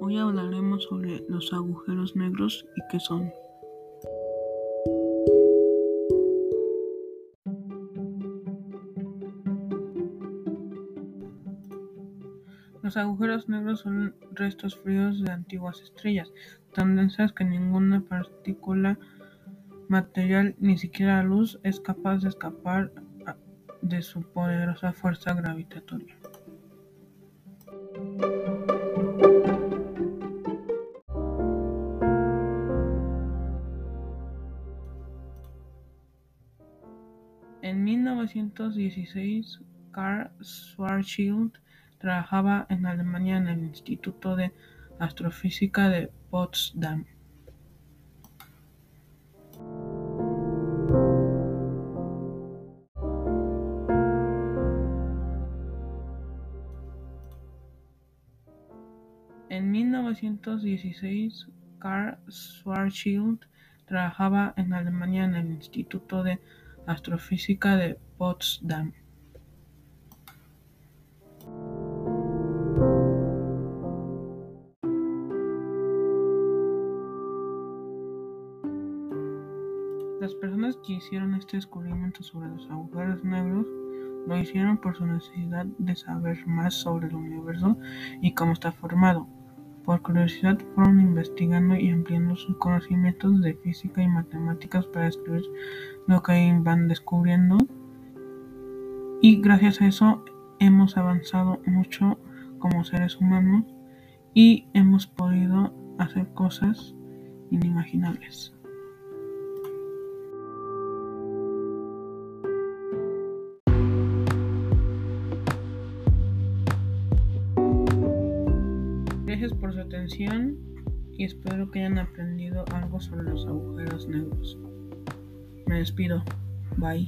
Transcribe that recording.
Hoy hablaremos sobre los agujeros negros y qué son. Los agujeros negros son restos fríos de antiguas estrellas, tan densas que ninguna partícula material, ni siquiera luz, es capaz de escapar de su poderosa fuerza gravitatoria. En 1916, Karl Schwarzschild trabajaba en Alemania en el Instituto de Astrofísica de Potsdam. En 1916, Karl Schwarzschild trabajaba en Alemania en el Instituto de de Potsdam. Las personas que hicieron este descubrimiento sobre los agujeros negros lo hicieron por su necesidad de saber más sobre el universo y cómo está formado. Por curiosidad fueron investigando y ampliando sus conocimientos de física y matemáticas para descubrir lo que van descubriendo. Y gracias a eso hemos avanzado mucho como seres humanos y hemos podido hacer cosas inimaginables. Gracias por su atención y espero que hayan aprendido algo sobre los agujeros negros. Me despido. Bye.